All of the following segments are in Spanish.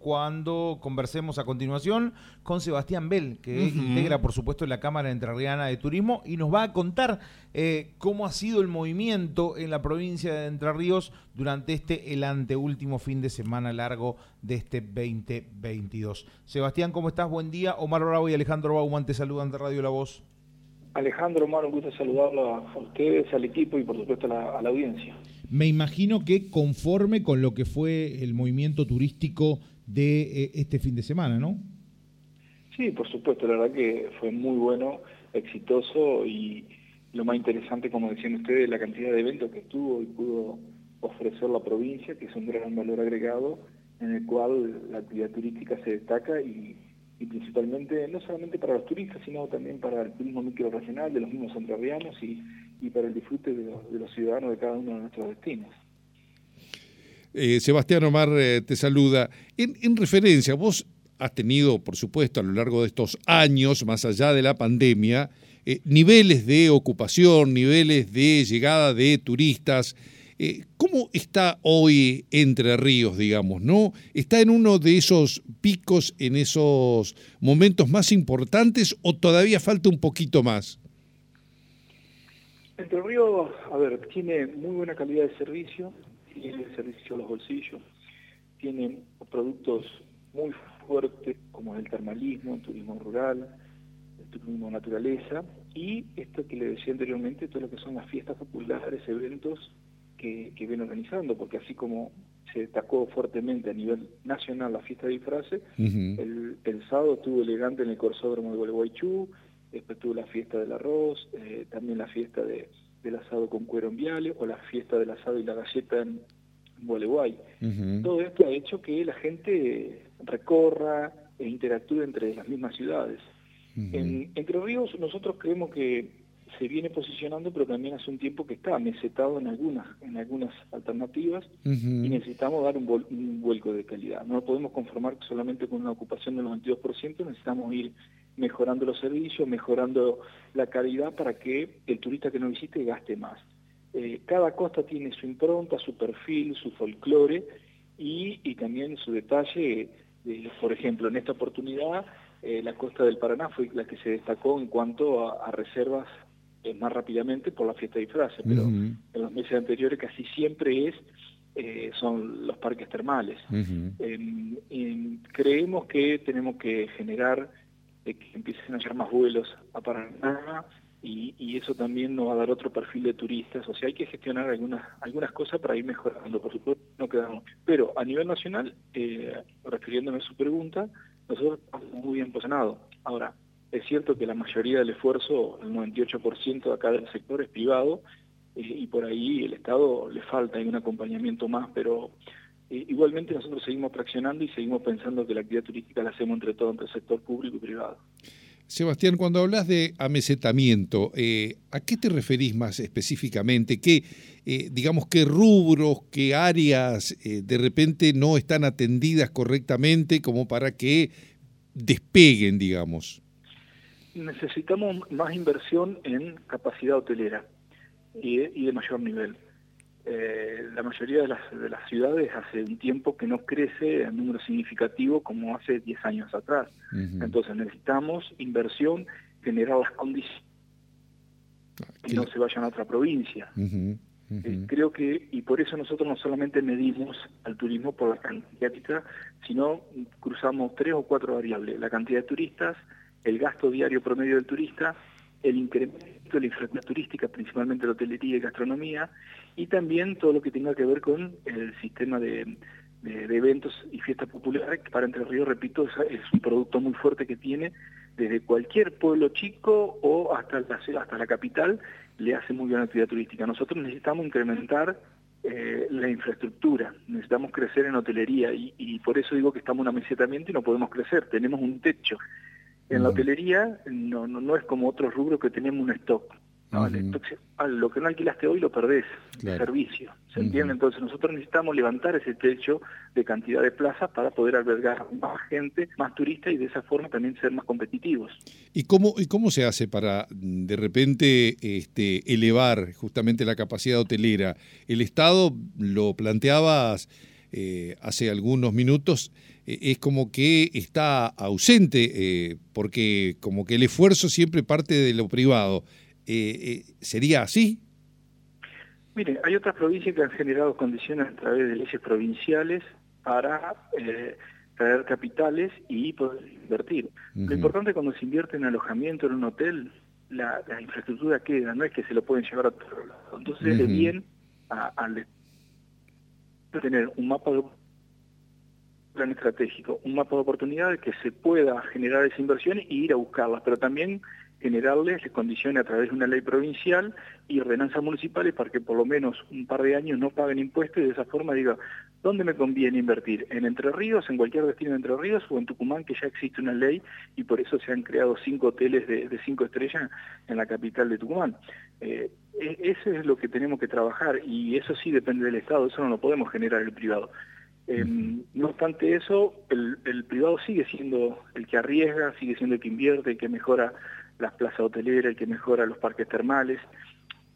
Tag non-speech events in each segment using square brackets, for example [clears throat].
cuando conversemos a continuación con Sebastián Bell, que integra, por supuesto, la Cámara Entrerriana de Turismo y nos va a contar eh, cómo ha sido el movimiento en la provincia de Entre Ríos durante este, el anteúltimo fin de semana largo de este 2022. Sebastián, ¿cómo estás? Buen día. Omar Bravo y Alejandro Bauman te saludan de Radio La Voz. Alejandro, Omar, un gusto saludarlo a ustedes, al equipo y, por supuesto, a la audiencia. Me imagino que conforme con lo que fue el movimiento turístico de eh, este fin de semana, ¿no? Sí, por supuesto, la verdad que fue muy bueno, exitoso y lo más interesante, como decían ustedes, la cantidad de eventos que tuvo y pudo ofrecer la provincia, que es un gran valor agregado en el cual la actividad turística se destaca y, principalmente no solamente para los turistas, sino también para el turismo microregional de los mismos entrerrianos y, y para el disfrute de los, ciudadanos de cada uno de nuestros destinos. Eh, Sebastián Omar eh, te saluda. En, referencia, vos has tenido, por supuesto, a lo largo de estos años, más allá de la pandemia, eh, niveles de ocupación, niveles de llegada de turistas. ¿Cómo está hoy Entre Ríos, digamos? ¿No? ¿Está en uno de esos picos, en esos momentos más importantes o todavía falta un poquito más? Entre Ríos, a ver, tiene muy buena calidad de servicio, tiene servicio a los bolsillos, tiene productos muy fuertes como el termalismo, el turismo rural, el turismo naturaleza y esto que le decía anteriormente, todo lo que son las fiestas populares, eventos que, que viene organizando, porque así como se destacó fuertemente a nivel nacional la fiesta de disfraces, el, el, sábado estuvo elegante en el corsódromo de Gualeguaychú, después tuvo la fiesta del arroz, eh, también la fiesta de, del asado con cuero en Viale o la fiesta del asado y la galleta en Gualeguay. Todo esto ha hecho que la gente recorra e interactúe entre las mismas ciudades. en, Entre Ríos nosotros creemos que se viene posicionando, pero también hace un tiempo que está mesetado en algunas, en algunas alternativas y necesitamos dar un, un, vuelco de calidad. No podemos conformar solamente con una ocupación del 92%, necesitamos ir mejorando los servicios, mejorando la calidad para que el turista que nos visite gaste más. Eh, cada costa tiene su impronta, su perfil, su folclore y, también su detalle. por ejemplo, en esta oportunidad, eh, la costa del Paraná fue la que se destacó en cuanto a, reservas eh, más rápidamente por la fiesta de disfraces, pero en los meses anteriores casi siempre es son los parques termales. creemos que tenemos que generar que empiecen a llegar más vuelos a Paraná y, y, eso también nos va a dar otro perfil de turistas. O sea, hay que gestionar algunas algunas cosas para ir mejorando, por supuesto, no quedamos. Pero a nivel nacional, eh, refiriéndome a su pregunta, nosotros estamos muy bien posicionados. Ahora, es cierto que la mayoría del esfuerzo, el 98% de acá del sector es privado, eh, y por ahí el Estado le falta un acompañamiento más, pero igualmente nosotros seguimos traccionando y seguimos pensando que la actividad turística la hacemos entre todo, entre el sector público y privado. Sebastián, cuando hablas de amesetamiento, eh, ¿a qué te referís más específicamente? ¿Qué, eh, digamos, qué rubros, qué áreas eh, de repente no están atendidas correctamente como para que despeguen, digamos? Necesitamos más inversión en capacidad hotelera y de mayor nivel. Eh, la mayoría de las, de las ciudades hace un tiempo que no crece en número significativo como hace 10 años atrás. Entonces necesitamos inversión, generar las condiciones que no se vayan a otra provincia. Eh, creo que, y por eso nosotros no solamente medimos al turismo por la cantidad, sino cruzamos tres o cuatro variables, la cantidad de turistas, el gasto diario promedio del turista, el incremento de la infraestructura turística, principalmente la hotelería y gastronomía, y también todo lo que tenga que ver con el sistema de, eventos y fiestas populares, que para Entre Ríos, repito, es, un producto muy fuerte que tiene desde cualquier pueblo chico o hasta la, la capital, le hace muy buena actividad turística. Nosotros necesitamos incrementar eh, la infraestructura, necesitamos crecer en hotelería y, por eso digo que estamos en amesetamiento y no podemos crecer, tenemos un techo. En la hotelería no, no, no es como otros rubros que tenemos un stock. lo que no alquilaste hoy lo perdés, servicio. ¿Se entiende? Entonces nosotros necesitamos levantar ese techo de cantidad de plazas para poder albergar más gente, más turistas y de esa forma también ser más competitivos. ¿Y cómo, y cómo se hace para de repente este, elevar justamente la capacidad hotelera? El Estado lo planteabas eh, hace algunos minutos, es como que está ausente, porque como que el esfuerzo siempre parte de lo privado. ¿Sería así? Mire, hay otras provincias que han generado condiciones a través de leyes provinciales para traer capitales y poder invertir. Lo importante cuando se invierte en alojamiento en un hotel, la, infraestructura queda, no es que se lo pueden llevar a otro lado. Entonces es bien al tener un mapa de plan estratégico, un mapa de oportunidades que se pueda generar esa inversión e ir a buscarlas, pero también generarles condiciones a través de una ley provincial y ordenanzas municipales para que por lo menos un par de años no paguen impuestos y de esa forma diga, ¿dónde me conviene invertir? ¿En Entre Ríos, en cualquier destino de Entre Ríos o en Tucumán que ya existe una ley y por eso se han creado cinco hoteles de, cinco estrellas en la capital de Tucumán? Eh, e, eso es lo que tenemos que trabajar y eso sí depende del Estado, eso no lo podemos generar el privado. Eh, no obstante eso, el, el, privado sigue siendo el que arriesga, sigue siendo el que invierte, el que mejora las plazas hoteleras, el que mejora los parques termales.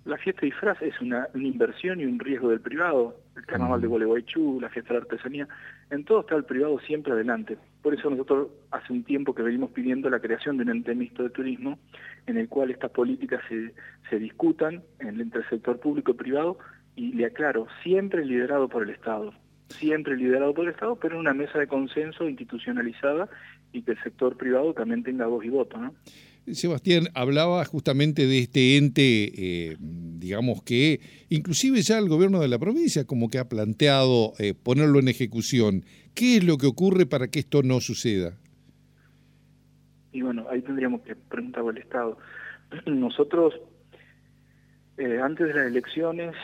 La fiesta de disfraz es una, inversión y un riesgo del privado. El carnaval de Gualeguaychú, la fiesta de la artesanía, en todo está el privado siempre adelante. Por eso nosotros hace un tiempo que venimos pidiendo la creación de un ente mixto de turismo en el cual estas políticas se, se discutan entre el sector público y privado y le aclaro, siempre liderado por el Estado siempre liderado por el Estado, pero en una mesa de consenso institucionalizada y que el sector privado también tenga voz y voto. ¿no? Sebastián, hablaba justamente de este ente, eh, digamos que inclusive ya el gobierno de la provincia como que ha planteado eh, ponerlo en ejecución. ¿Qué es lo que ocurre para que esto no suceda? Y bueno, ahí tendríamos que preguntar al Estado. [clears throat] Nosotros, eh, antes de las elecciones,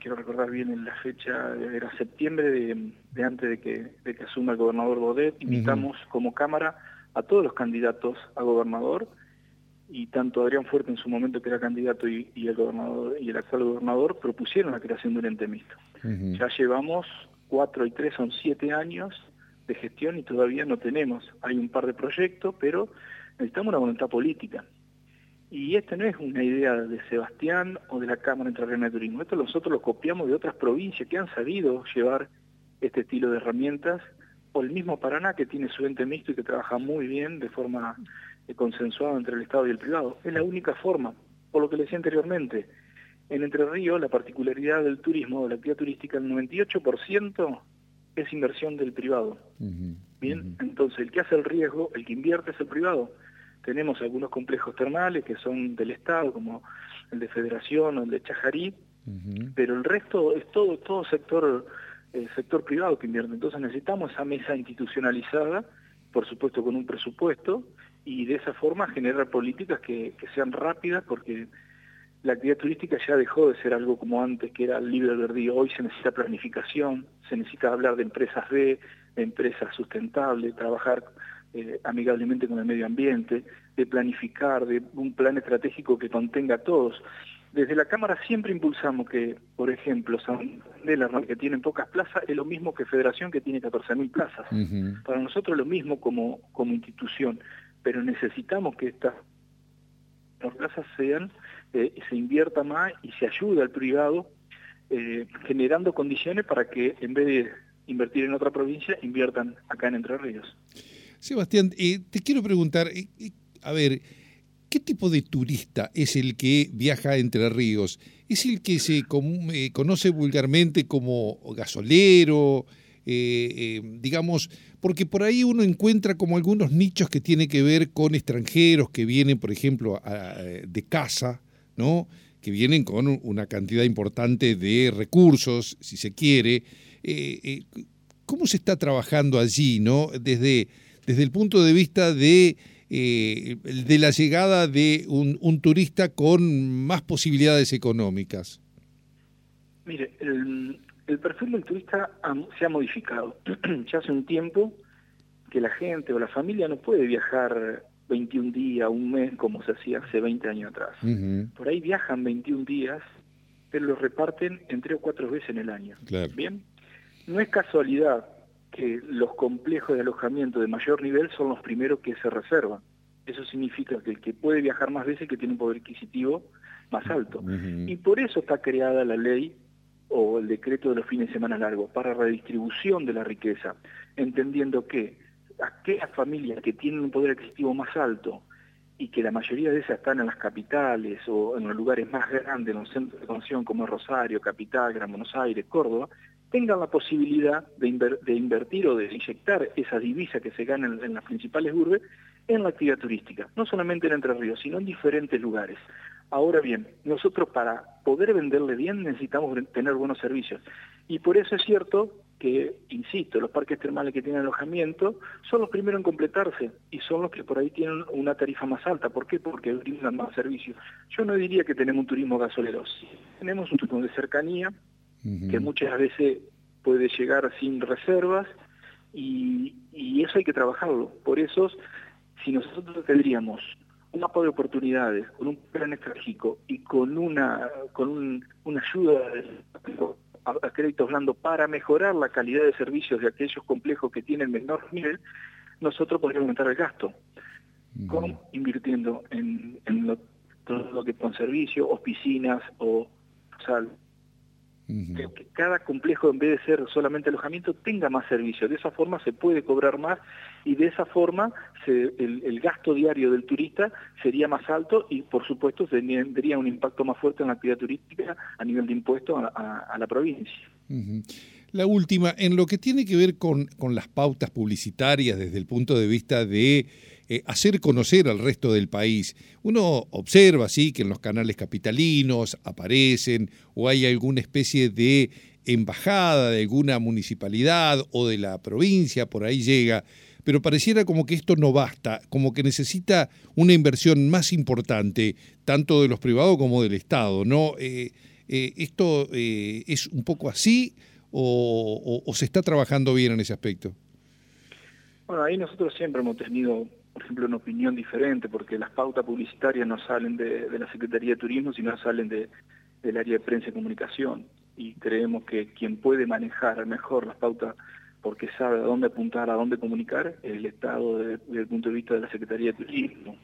quiero recordar bien en la fecha, era septiembre de, antes de que, de que asuma el gobernador Bodet, invitamos como Cámara a todos los candidatos a gobernador y tanto Adrián Fuerte en su momento que era candidato y, el gobernador y el actual gobernador propusieron la creación de un ente mixto. Ya llevamos cuatro y tres, son siete años de gestión y todavía no tenemos. Hay un par de proyectos, pero necesitamos una voluntad política. Y esta no es una idea de Sebastián o de la Cámara Entrerriana de Turismo. Esto nosotros lo copiamos de otras provincias que han sabido llevar este estilo de herramientas o el mismo Paraná que tiene su ente mixto y que trabaja muy bien de forma eh, consensuada entre el Estado y el privado. Es la única forma, por lo que le decía anteriormente. En Entre Ríos la particularidad del turismo, de la actividad turística, el 98% es inversión del privado. Bien, entonces el que hace el riesgo, el que invierte es el privado. Tenemos algunos complejos termales que son del Estado, como el de Federación o el de Chajarí, pero el resto es todo, todo sector el sector privado que invierte. Entonces necesitamos esa mesa institucionalizada, por supuesto con un presupuesto, y de esa forma generar políticas que, sean rápidas, porque la actividad turística ya dejó de ser algo como antes, que era libre albedrío. Hoy se necesita planificación, se necesita hablar de empresas B, de empresas sustentables, trabajar eh, amigablemente con el medio ambiente, de planificar, de un plan estratégico que contenga a todos. Desde la Cámara siempre impulsamos que, por ejemplo, San que tiene pocas plazas, es lo mismo que Federación, que tiene 14.000 plazas. Para nosotros lo mismo como, como institución, pero necesitamos que estas plazas sean, eh, se invierta más y se ayude al privado eh, generando condiciones para que en vez de invertir en otra provincia, inviertan acá en Entre Ríos. Sebastián, eh, te quiero preguntar, a ver, ¿Qué tipo de turista es el que viaja entre ríos? ¿Es el que se eh, conoce vulgarmente como gasolero? Eh, eh, digamos, porque por ahí uno encuentra como algunos nichos que tienen que ver con extranjeros que vienen, por ejemplo, de casa, ¿no? que vienen con una cantidad importante de recursos, si se quiere. ¿Cómo se está trabajando allí, ¿no? desde, desde el punto de vista de eh, de la llegada de un, turista con más posibilidades económicas? Mire, el, perfil del turista se ha modificado. [clears throat] ya hace un tiempo que la gente o la familia no puede viajar 21 días, un mes, como se hacía hace 20 años atrás. Por ahí viajan 21 días, pero los reparten en tres o cuatro veces en el año. Bien, no es casualidad que los complejos de alojamiento de mayor nivel son los primeros que se reservan. Eso significa que el que puede viajar más veces que tiene un poder adquisitivo más alto. Y por eso está creada la ley o el decreto de los fines de semana largos para redistribución de la riqueza, entendiendo que aquellas familias que tienen un poder adquisitivo más alto y que la mayoría de esas están en las capitales o en los lugares más grandes, en los centros de convención como Rosario, Capital, Gran Buenos Aires, Córdoba, tengan la posibilidad de, invertir o de inyectar esa divisa que se gana en, las principales urbes en la actividad turística, no solamente en Entre Ríos, sino en diferentes lugares. Ahora bien, nosotros para poder venderle bien necesitamos tener buenos servicios. Y por eso es cierto que, insisto, los parques termales que tienen alojamiento son los primeros en completarse y son los que por ahí tienen una tarifa más alta. ¿Por qué? Porque brindan más servicios. Yo no diría que tenemos un turismo gasolero, tenemos un turismo de cercanía, que muchas veces puede llegar sin reservas y, y eso hay que trabajarlo. Por eso, si nosotros tendríamos un mapa de oportunidades, con un plan estratégico y con una, con una ayuda a, créditos blandos para mejorar la calidad de servicios de aquellos complejos que tienen menor nivel, nosotros podríamos aumentar el gasto. ¿Cómo? Invirtiendo en, todo lo que son servicios, oficinas o sal que, cada complejo, en vez de ser solamente alojamiento, tenga más servicios. De esa forma se puede cobrar más y de esa forma el, gasto diario del turista sería más alto y, por supuesto, tendría un impacto más fuerte en la actividad turística a nivel de impuestos a, la provincia. La última, en lo que tiene que ver con, con las pautas publicitarias desde el punto de vista de eh, hacer conocer al resto del país. Uno observa, sí, que en los canales capitalinos aparecen o hay alguna especie de embajada de alguna municipalidad o de la provincia, por ahí llega, pero pareciera como que esto no basta, como que necesita una inversión más importante, tanto de los privados como del Estado, ¿no? Eh, eh, ¿Esto es un poco así o, o se está trabajando bien en ese aspecto? Bueno, ahí nosotros siempre hemos tenido por ejemplo, una opinión diferente, porque las pautas publicitarias no salen de, la Secretaría de Turismo, sino salen de, del área de prensa y comunicación. Y creemos que quien puede manejar mejor las pautas porque sabe a dónde apuntar, a dónde comunicar, es el Estado desde, el punto de vista de la Secretaría de Turismo.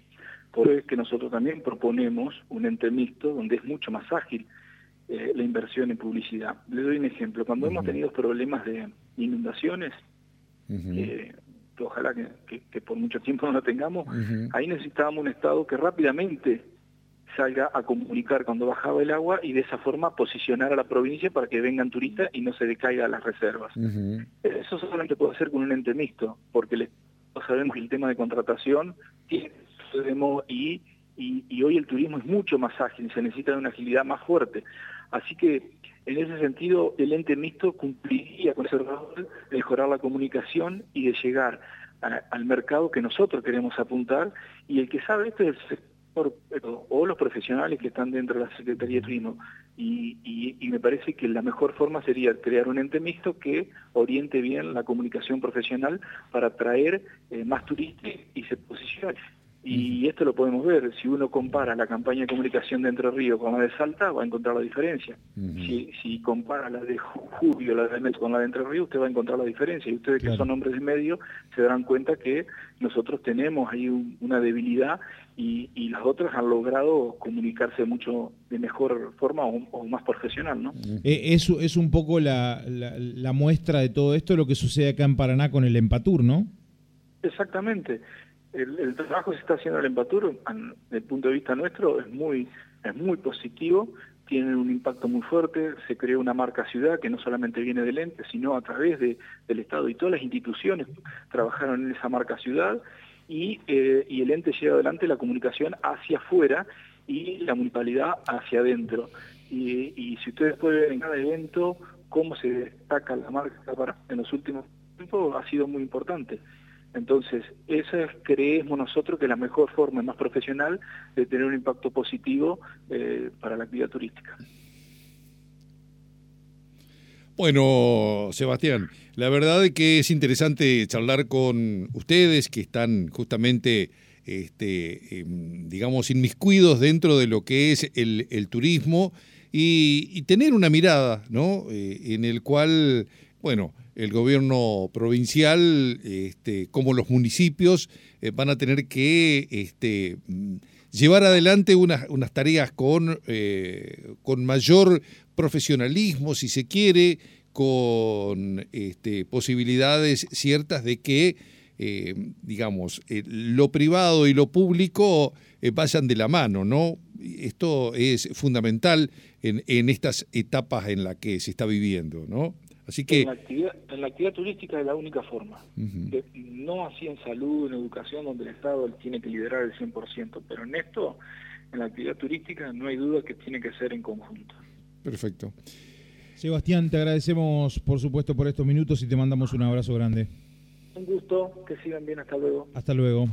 Por eso es que nosotros también proponemos un ente mixto donde es mucho más ágil eh, la inversión en publicidad. Le doy un ejemplo. Cuando hemos tenido problemas de inundaciones, ojalá que, por mucho tiempo no lo tengamos, ahí necesitábamos un Estado que rápidamente salga a comunicar cuando bajaba el agua y de esa forma posicionar a la provincia para que vengan turistas y no se decaigan las reservas. Eso solamente puede hacer con un ente mixto, porque sabemos que el tema de contratación tiene y, y, y hoy el turismo es mucho más ágil, se necesita de una agilidad más fuerte. Así que en ese sentido, el ente mixto cumpliría con ese rol de mejorar la comunicación y de llegar al mercado que nosotros queremos apuntar y el que sabe esto es el sector o los profesionales que están dentro de la Secretaría de Turismo. Y, me parece que la mejor forma sería crear un ente mixto que oriente bien la comunicación profesional para atraer eh, más turistas y se posicione. Y esto lo podemos ver, si uno compara la campaña de comunicación de Entre Ríos con la de Salta, va a encontrar la diferencia. si, si, compara la de Julio, la de Met con la de Entre Ríos, usted va a encontrar la diferencia. Y ustedes que son hombres de medio se darán cuenta que nosotros tenemos ahí una debilidad y, las otras han logrado comunicarse mucho de mejor forma o, más profesional. ¿no? Eh, eso es un poco la, la muestra de todo esto, lo que sucede acá en Paraná con el Empatur, ¿no? Exactamente el, trabajo que se está haciendo en el Empatur, desde el punto de vista nuestro, es muy, es muy positivo, tiene un impacto muy fuerte, se creó una marca ciudad que no solamente viene del ente, sino a través de, del Estado y todas las instituciones trabajaron en esa marca ciudad y, eh, y el ente lleva adelante la comunicación hacia afuera y la municipalidad hacia adentro. Y, y si ustedes pueden ver en cada evento cómo se destaca la marca para, en los últimos tiempos, ha sido muy importante. Entonces, esa creemos nosotros que es la mejor forma, más profesional, de tener un impacto positivo eh, para la actividad turística. Bueno, Sebastián, la verdad es que es interesante charlar con ustedes que están justamente, este, em, digamos, inmiscuidos dentro de lo que es el, turismo y, tener una mirada, ¿no? Eh, en el cual, bueno, el gobierno provincial, este, como los municipios, eh, van a tener que este, mm, llevar adelante unas, unas tareas con, eh, con mayor profesionalismo, si se quiere, con este, posibilidades ciertas de que, eh, digamos, lo privado y lo público vayan de la mano, ¿no? Esto es fundamental en, en estas etapas en las que se está viviendo, ¿no? Así que... En la, actividad, turística es la única forma. no así en salud, en educación, donde el Estado tiene que liderar el 100%, pero en esto, en la actividad turística, no hay duda que tiene que ser en conjunto. Perfecto. Sebastián, te agradecemos por supuesto por estos minutos y te mandamos un abrazo grande. Un gusto, que sigan bien, hasta luego. Hasta luego.